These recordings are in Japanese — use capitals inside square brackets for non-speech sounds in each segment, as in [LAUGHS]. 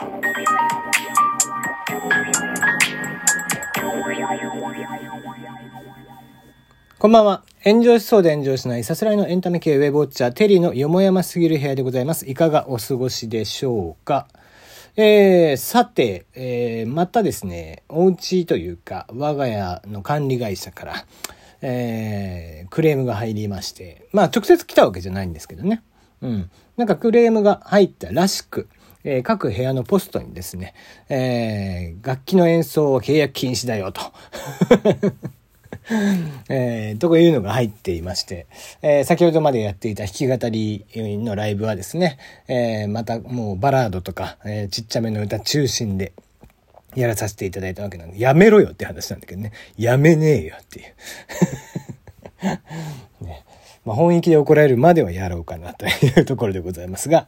こんばんは。炎上しそうで炎上しないさすらいのエンタメ系ウェブウォッチャー、テリーのよもやますぎる部屋でございます。いかがお過ごしでしょうか？えー、さて、えー、またですね、お家というか、我が家の管理会社から、えー、クレームが入りまして、まあ直接来たわけじゃないんですけどね。うん。なんかクレームが入ったらしく、えー、各部屋のポストにですね、えー、楽器の演奏を契約禁止だよと。[LAUGHS] えー、というのが入っていまして、えー、先ほどまでやっていた弾き語りのライブはですね、えー、またもうバラードとか、えー、ちっちゃめの歌中心で、やらさせていただいたわけなんで、やめろよって話なんだけどね。やめねえよっていうね。[LAUGHS] まあ、本意気で怒られるまではやろうかなというところでございますが、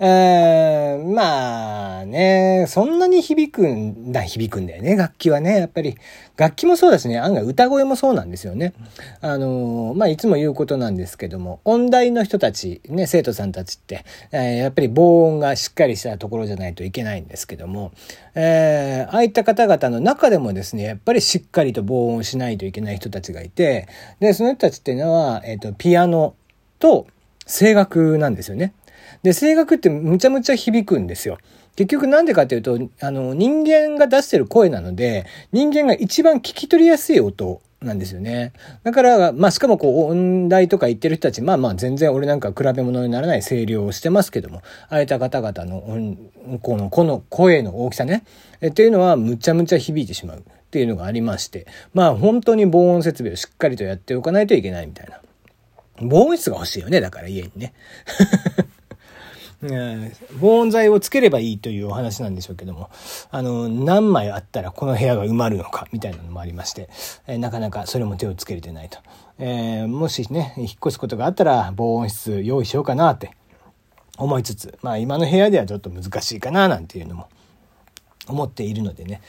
えー、まあね、そんなに響くんだ、響くんだよね、楽器はね。やっぱり、楽器もそうだしね、案外歌声もそうなんですよね。あの、まあ、いつも言うことなんですけども、音大の人たち、ね、生徒さんたちって、えー、やっぱり防音がしっかりしたところじゃないといけないんですけども、えー、ああいった方々の中でもですね、やっぱりしっかりと防音しないといけない人たちがいて、で、その人たちっていうのは、えっ、ー、と、ピアノと声楽なんですよね。で、声楽ってむちゃむちゃ響くんですよ。結局なんでかっていうと、あの、人間が出してる声なので、人間が一番聞き取りやすい音なんですよね。だから、まあ、しかもこう、音大とか言ってる人たち、まあまあ、全然俺なんか比べ物にならない声量をしてますけども、ああいった方々の、この、この声の大きさね、えっていうのは、むちゃむちゃ響いてしまうっていうのがありまして、まあ、本当に防音設備をしっかりとやっておかないといけないみたいな。防音室が欲しいよね、だから家にね。[LAUGHS] 防音材をつければいいというお話なんでしょうけども、あの、何枚あったらこの部屋が埋まるのか、みたいなのもありまして、え、なかなかそれも手をつけれてないと。えー、もしね、引っ越すことがあったら防音室用意しようかなって思いつつ、まあ今の部屋ではちょっと難しいかな、なんていうのも。思っているのでね。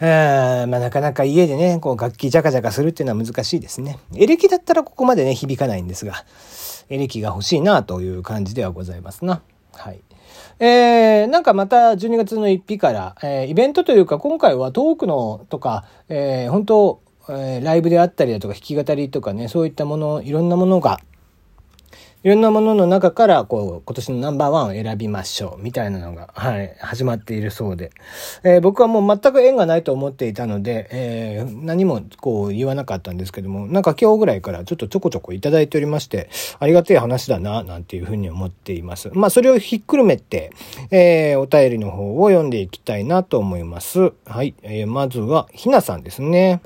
え、まあなかなか家でね、こう楽器ジャカジャカするっていうのは難しいですね。エレキだったらここまでね、響かないんですが、エレキが欲しいなという感じではございますな。はい。えー、なんかまた12月の1日から、えー、イベントというか今回はトークのとか、えー、本当、えー、ライブであったりだとか弾き語りとかね、そういったもの、いろんなものがいろんなものの中から、こう、今年のナンバーワンを選びましょう、みたいなのが、はい、始まっているそうで。えー、僕はもう全く縁がないと思っていたので、えー、何もこう言わなかったんですけども、なんか今日ぐらいからちょっとちょこちょこいただいておりまして、ありがたい話だな、なんていうふうに思っています。まあ、それをひっくるめて、えー、お便りの方を読んでいきたいなと思います。はい、えー、まずは、ひなさんですね。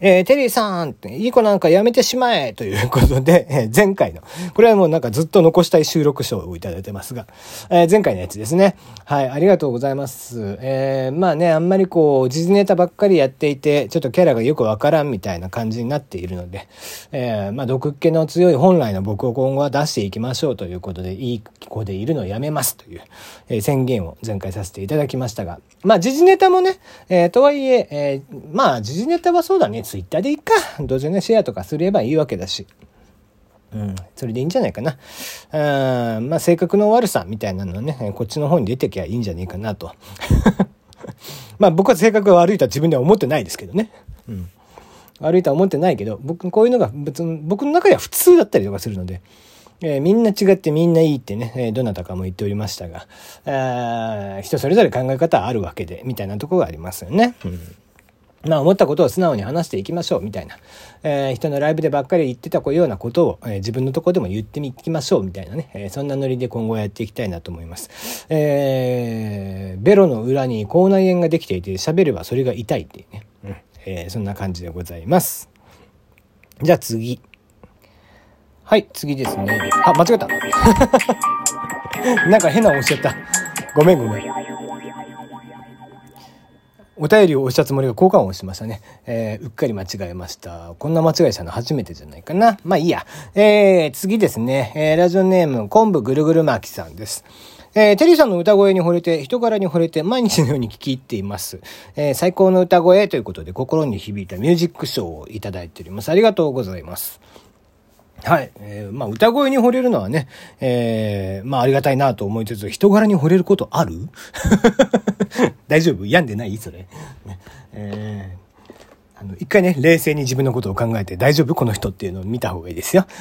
えー、テリーさんって、いい子なんかやめてしまえということで、[LAUGHS] えー、前回の、これはもうなんかずっと残したい収録書をいただいてますが、えー、前回のやつですね。はい、ありがとうございます。えー、まあね、あんまりこう、時事ネタばっかりやっていて、ちょっとキャラがよくわからんみたいな感じになっているので、えー、まあ毒っ気の強い本来の僕を今後は出していきましょうということで、いい子でいるのをやめますという、えー、宣言を前回させていただきましたが、まあ時事ネタもね、えー、とはいえ、えー、まあ時事ネタはそうだね、ツイッターでいいか。どうせね、シェアとかすればいいわけだし。うん、それでいいんじゃないかな。あまあ、性格の悪さみたいなのはね、こっちの方に出てきゃいいんじゃねえかなと。[LAUGHS] まあ、僕は性格が悪いとは自分では思ってないですけどね。うん。悪いとは思ってないけど、僕、こういうのが別に、僕の中では普通だったりとかするので、えー、みんな違ってみんないいってね、えー、どなたかも言っておりましたが、あ人それぞれ考え方はあるわけで、みたいなとこがありますよね。うんまあ思ったことを素直に話していきましょうみたいな、えー、人のライブでばっかり言ってたようなことを、えー、自分のとこでも言ってみきましょうみたいなね、えー、そんなノリで今後やっていきたいなと思います。えー、ベロの裏に口内炎ができていて喋ればそれが痛いっていうね、うんえ、そんな感じでございます。じゃあ次。はい、次ですね。あ、間違った。[LAUGHS] なんか変な押しちゃった。ごめんごめん。お便りを押したつもりが交換をしましたね。えー、うっかり間違えました。こんな間違いしたの初めてじゃないかな。まあいいや。えー、次ですね。えー、ラジオネーム、昆布ぐるぐる巻きさんです。えー、テリーさんの歌声に惚れて、人柄に惚れて、毎日のように聞き入っています。えー、最高の歌声ということで、心に響いたミュージックショーをいただいております。ありがとうございます。はい。えー、まあ、歌声に惚れるのはね、えー、まあ、ありがたいなと思いつつ、人柄に惚れることある？[LAUGHS] 大丈夫？病んでない？それ。えー、あの、一回ね、冷静に自分のことを考えて、大丈夫？この人っていうのを見た方がいいですよ。[LAUGHS]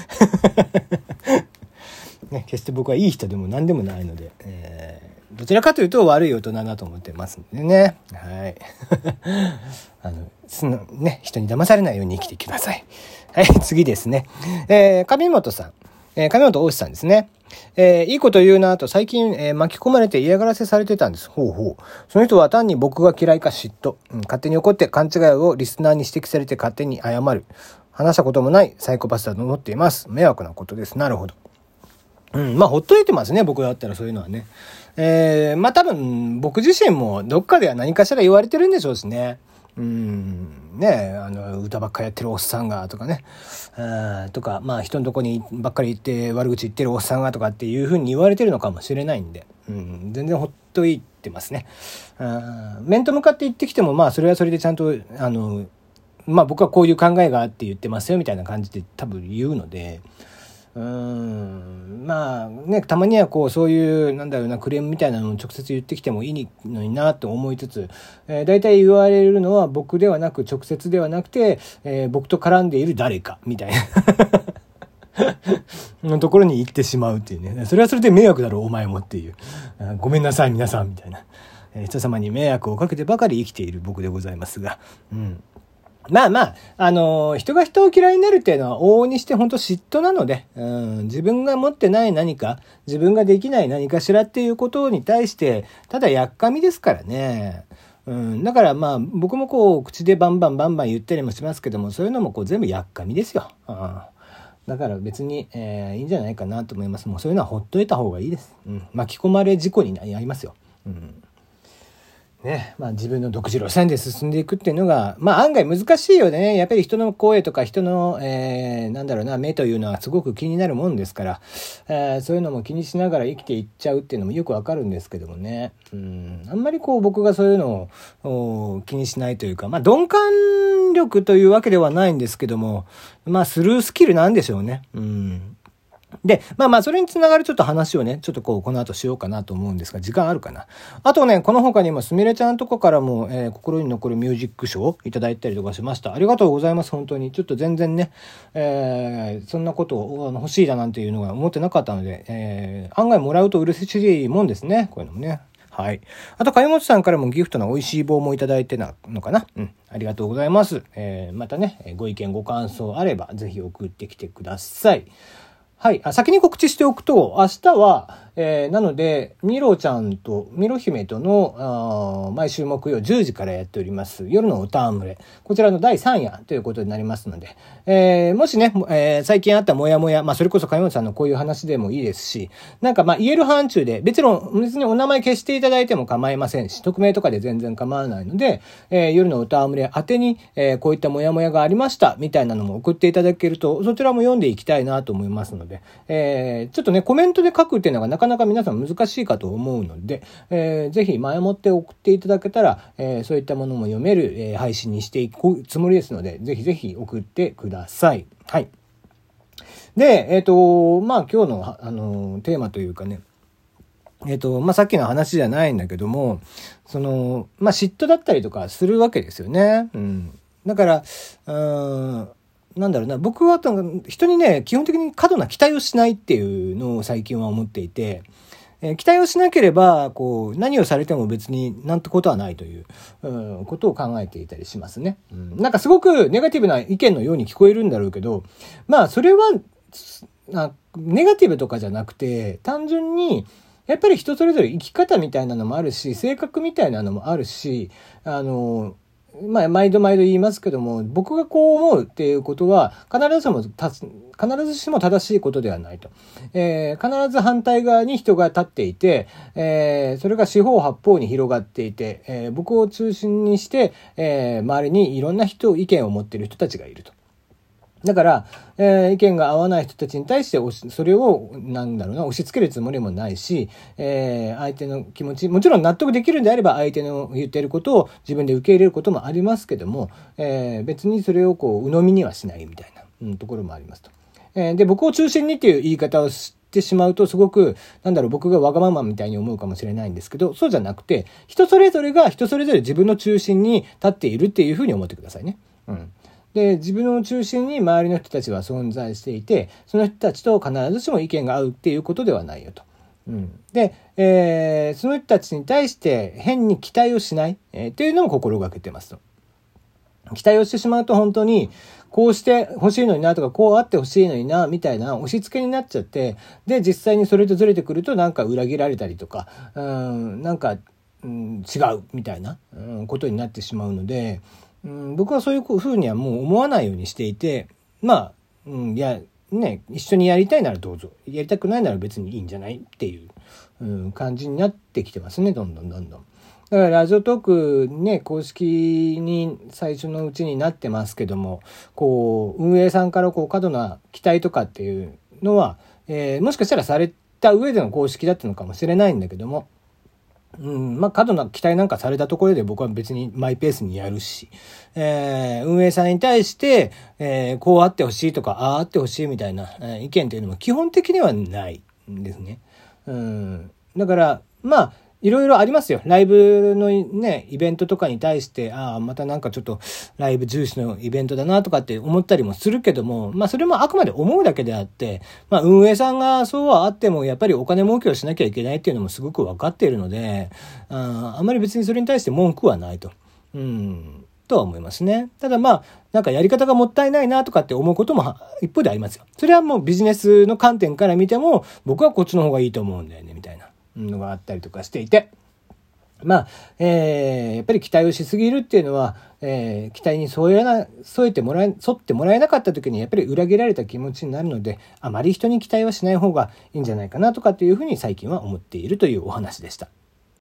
ね、決して僕はいい人でも何でもないので、えー、どちらかというと悪い大人だと思ってますんでね。はい。[LAUGHS] あの、そのね、人に騙されないように生きてください。はい、次ですね。えー、上本さん。えー、上本大志さんですね。えー、いいこと言うなと最近、えー、巻き込まれて嫌がらせされてたんです。ほうほう。その人は単に僕が嫌いか嫉妬。うん、勝手に怒って勘違いをリスナーに指摘されて勝手に謝る。話したこともないサイコパスだと思っています。迷惑なことです。なるほど。うん、まあ、ほっといてますね、僕だったらそういうのはね。えー、まあ多分、僕自身もどっかでは何かしら言われてるんでしょうしね。うん、ねあの、歌ばっかやってるおっさんがとかね。うん、とか、まあ人のとこにばっかり行って悪口言ってるおっさんがとかっていうふうに言われてるのかもしれないんで、うん、全然ほっといてますね。うん、面と向かって言ってきても、まあそれはそれでちゃんと、あの、まあ僕はこういう考えがあって言ってますよみたいな感じで多分言うので、うん、まあね、たまにはこう、そういう、なんだろうな、クレームみたいなのを直接言ってきてもいいのになと思いつつ、えー、大体言われるのは僕ではなく、直接ではなくて、えー、僕と絡んでいる誰か、みたいな [LAUGHS] のところに行ってしまうっていうね。それはそれで迷惑だろう、お前もっていう。ごめんなさい、皆さん、みたいな。え人様に迷惑をかけてばかり生きている僕でございますが。うん。まあまあ、あのー、人が人を嫌いになるっていうのは往々にして本当嫉妬なので、うん、自分が持ってない何か、自分ができない何かしらっていうことに対して、ただやっかみですからね。うん、だからまあ僕もこう口でバンバンバンバン言ったりもしますけども、そういうのもこう全部やっかみですよ。うん、だから別に、えー、いいんじゃないかなと思います。もうそういうのはほっといた方がいいです。うん、巻き込まれ事故になりますよ。うんね、まあ自分の独自路線で進んでいくっていうのが、まあ案外難しいよね。やっぱり人の声とか人の、えー、なんだろうな、目というのはすごく気になるもんですから、えー、そういうのも気にしながら生きていっちゃうっていうのもよくわかるんですけどもね。うん、あんまりこう僕がそういうのを気にしないというか、まあ鈍感力というわけではないんですけども、まあスルースキルなんでしょうね。うん。で、まあまあ、それにつながるちょっと話をね、ちょっとこう、この後しようかなと思うんですが、時間あるかな？あとね、この他にも、すみれちゃんとこからも、えー、心に残るミュージック賞をいただいたりとかしました。ありがとうございます、本当に。ちょっと全然ね、えー、そんなことを欲しいだなんていうのが思ってなかったので、えー、案外もらうと嬉しいもんですね、こういうのもね。はい。あと、かよもちさんからもギフトの美味しい棒もいただいてなのかな？うん。ありがとうございます。えー、またね、ご意見ご感想あれば、ぜひ送ってきてください。はい。あ先に告知しておくと、明日は、えー、なので、ミロちゃんと、ミロ姫との、毎週木曜10時からやっております、夜の歌むれ。こちらの第3夜ということになりますので、えー、もしね、えー、最近あったモヤモヤ、まあ、それこそ金本さんのこういう話でもいいですし、なんかまあ、言える範疇で、別の、別にお名前消していただいても構いませんし、匿名とかで全然構わないので、えー、夜の歌むれ宛てに、えー、こういったモヤモヤがありました、みたいなのも送っていただけると、そちらも読んでいきたいなと思いますので、えー、ちょっとね、コメントで書くっていうのがなかなか皆さん難しいかと思うので、えー、ぜひ前もって送っていただけたら、えー、そういったものも読める、えー、配信にしていくつもりですので、ぜひぜひ送ってください。はい。で、えっ、ー、と、まあ今日の、あの、テーマというかね、えっ、ー、と、まあ、さっきの話じゃないんだけども、その、まあ、嫉妬だったりとかするわけですよね。うん。だから、うん、なんだろうな、僕は人にね、基本的に過度な期待をしないっていうのを最近は思っていて、えー、期待をしなければ、こう、何をされても別になんてことはないという、うん、ことを考えていたりしますね。うん、なんかすごくネガティブな意見のように聞こえるんだろうけど、まあ、それは、ネガティブとかじゃなくて、単純に、やっぱり人それぞれ生き方みたいなのもあるし、性格みたいなのもあるし、あの、まあ、毎度毎度言いますけども、僕がこう思うっていうことは、必ずしも、必ずしも正しいことではないと。えー、必ず反対側に人が立っていて、えー、それが四方八方に広がっていて、えー、僕を中心にして、えー、周りにいろんな人、意見を持っている人たちがいると。だから、えー、意見が合わない人たちに対してそれを、なんだろうな、押し付けるつもりもないし、えー、相手の気持ち、もちろん納得できるんであれば相手の言っていることを自分で受け入れることもありますけども、えー、別にそれをこう、鵜呑みにはしないみたいな、うん、ところもありますと。えー、で、僕を中心にっていう言い方をしてしまうとすごく、なんだろう、僕がわがままみたいに思うかもしれないんですけど、そうじゃなくて、人それぞれが人それぞれ自分の中心に立っているっていうふうに思ってくださいね。うん。で、自分の中心に周りの人たちは存在していて、その人たちと必ずしも意見が合うっていうことではないよと。うん、で、えー、その人たちに対して変に期待をしない、えー、っていうのも心がけてますと。期待をしてしまうと本当に、こうして欲しいのになとか、こうあって欲しいのにな、みたいな押し付けになっちゃって、で、実際にそれとずれてくるとなんか裏切られたりとか、うん、なんか、うん、違うみたいな、うん、ことになってしまうので、うん、僕はそういうふうにはもう思わないようにしていて、まあ、うん、いや、ね、一緒にやりたいならどうぞ。やりたくないなら別にいいんじゃないっていう、うん、感じになってきてますね、どんどんどんどん。だからラジオトークね、公式に最初のうちになってますけども、こう、運営さんからこう過度な期待とかっていうのは、えー、もしかしたらされた上での公式だったのかもしれないんだけども、うん、まあ、過度な期待なんかされたところで僕は別にマイペースにやるし、えー、運営さんに対して、えー、こうあってほしいとか、あああってほしいみたいな、えー、意見というのも基本的にはないんですね。うん。だから、まあ、いろいろありますよ。ライブのね、イベントとかに対して、ああ、またなんかちょっとライブ重視のイベントだなとかって思ったりもするけども、まあそれもあくまで思うだけであって、まあ運営さんがそうはあっても、やっぱりお金儲けをしなきゃいけないっていうのもすごく分かっているので、ああんまり別にそれに対して文句はないと。うん。とは思いますね。ただまあ、なんかやり方がもったいないなとかって思うことも一方でありますよ。それはもうビジネスの観点から見ても、僕はこっちの方がいいと思うんだよね、みたいな。のがあったりとかしていて、まあ、えー、やっぱり期待をしすぎるっていうのは、えー、期待に添えな、添えてもらえ、沿ってもらえなかった時にやっぱり裏切られた気持ちになるので、あまり人に期待はしない方がいいんじゃないかなとかっていうふうに最近は思っているというお話でした。